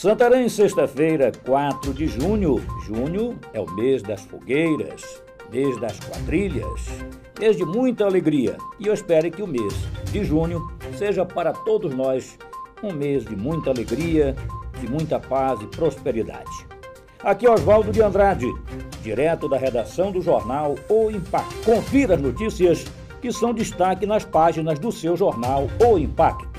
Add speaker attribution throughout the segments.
Speaker 1: Santarém, sexta-feira, 4 de junho. Junho é o mês das fogueiras, mês das quadrilhas, mês de muita alegria. E eu espero que o mês de junho seja para todos nós um mês de muita alegria, de muita paz e prosperidade. Aqui é Oswaldo de Andrade, direto da redação do jornal O Impacto. Confira as notícias que são destaque nas páginas do seu jornal O Impacto.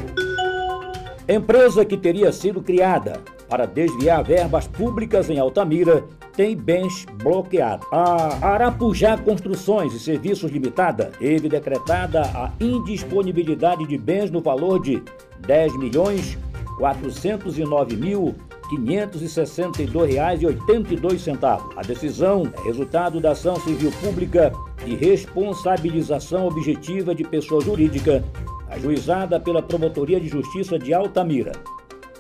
Speaker 1: Empresa que teria sido criada para desviar verbas públicas em Altamira tem bens bloqueados. A Arapujá Construções e Serviços Limitada teve decretada a indisponibilidade de bens no valor de 10 milhões 409 mil R$ 562,82. A decisão é resultado da ação civil pública de responsabilização objetiva de pessoa jurídica, ajuizada pela Promotoria de Justiça de Altamira.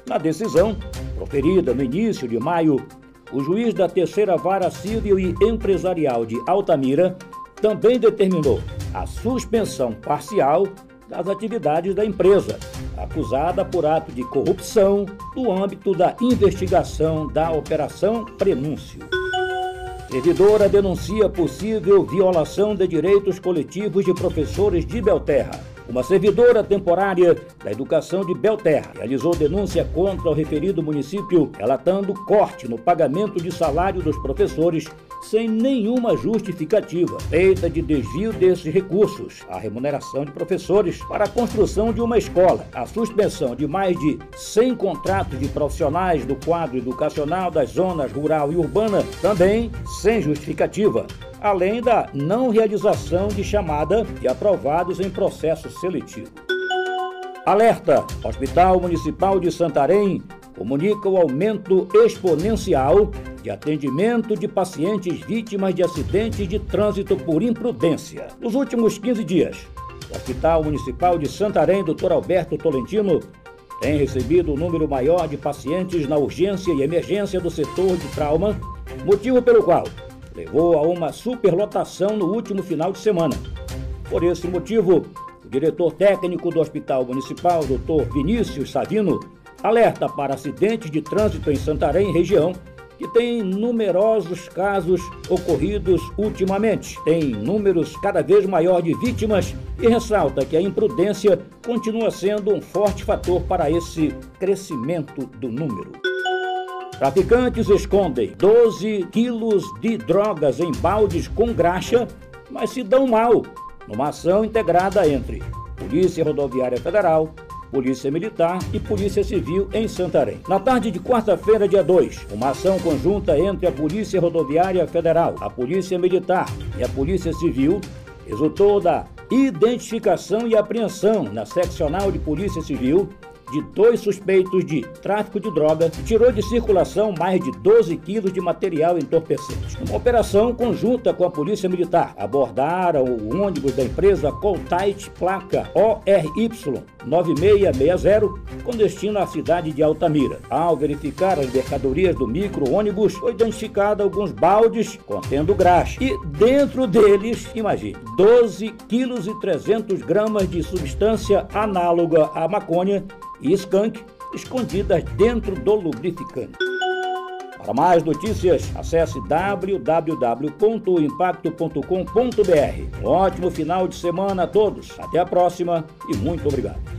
Speaker 1: Na decisão, proferida no início de maio, o juiz da Terceira Vara Civil e Empresarial de Altamira também determinou a suspensão parcial das atividades da empresa, acusada por ato de corrupção no âmbito da investigação da Operação Prenúncio. Servidora denuncia possível violação de direitos coletivos de professores de Belterra. Uma servidora temporária da educação de Belterra realizou denúncia contra o referido município, relatando corte no pagamento de salário dos professores sem nenhuma justificativa, feita de desvio desses recursos, a remuneração de professores para a construção de uma escola, a suspensão de mais de 100 contratos de profissionais do quadro educacional das zonas rural e urbana, também sem justificativa, além da não realização de chamada de aprovados em processo seletivo. Alerta: Hospital Municipal de Santarém comunica o aumento exponencial de atendimento de pacientes vítimas de acidentes de trânsito por imprudência. Nos últimos 15 dias, o Hospital Municipal de Santarém, Dr. Alberto Tolentino, tem recebido o um número maior de pacientes na urgência e emergência do setor de trauma, motivo pelo qual levou a uma superlotação no último final de semana. Por esse motivo, o diretor técnico do Hospital Municipal, Dr. Vinícius Savino, alerta para acidentes de trânsito em Santarém região que tem numerosos casos ocorridos ultimamente. Tem números cada vez maior de vítimas e ressalta que a imprudência continua sendo um forte fator para esse crescimento do número. Traficantes escondem 12 quilos de drogas em baldes com graxa, mas se dão mal numa ação integrada entre Polícia Rodoviária Federal, Polícia Militar e Polícia Civil em Santarém. Na tarde de quarta-feira, dia 2, uma ação conjunta entre a Polícia Rodoviária Federal, a Polícia Militar e a Polícia Civil resultou da identificação e apreensão na seccional de Polícia Civil de dois suspeitos de tráfico de droga tirou de circulação mais de 12 quilos de material entorpecente. Uma operação conjunta com a Polícia Militar, abordaram o ônibus da empresa Coltite placa ORY 9660 com destino à cidade de Altamira. Ao verificar as mercadorias do micro-ônibus, foi identificado alguns baldes contendo graxa e dentro deles, imagine, 12 quilos e 300 gramas de substância análoga à maconha e skunk escondidas dentro do lubrificante. Para mais notícias, acesse www.impacto.com.br. Um ótimo final de semana a todos. Até a próxima e muito obrigado.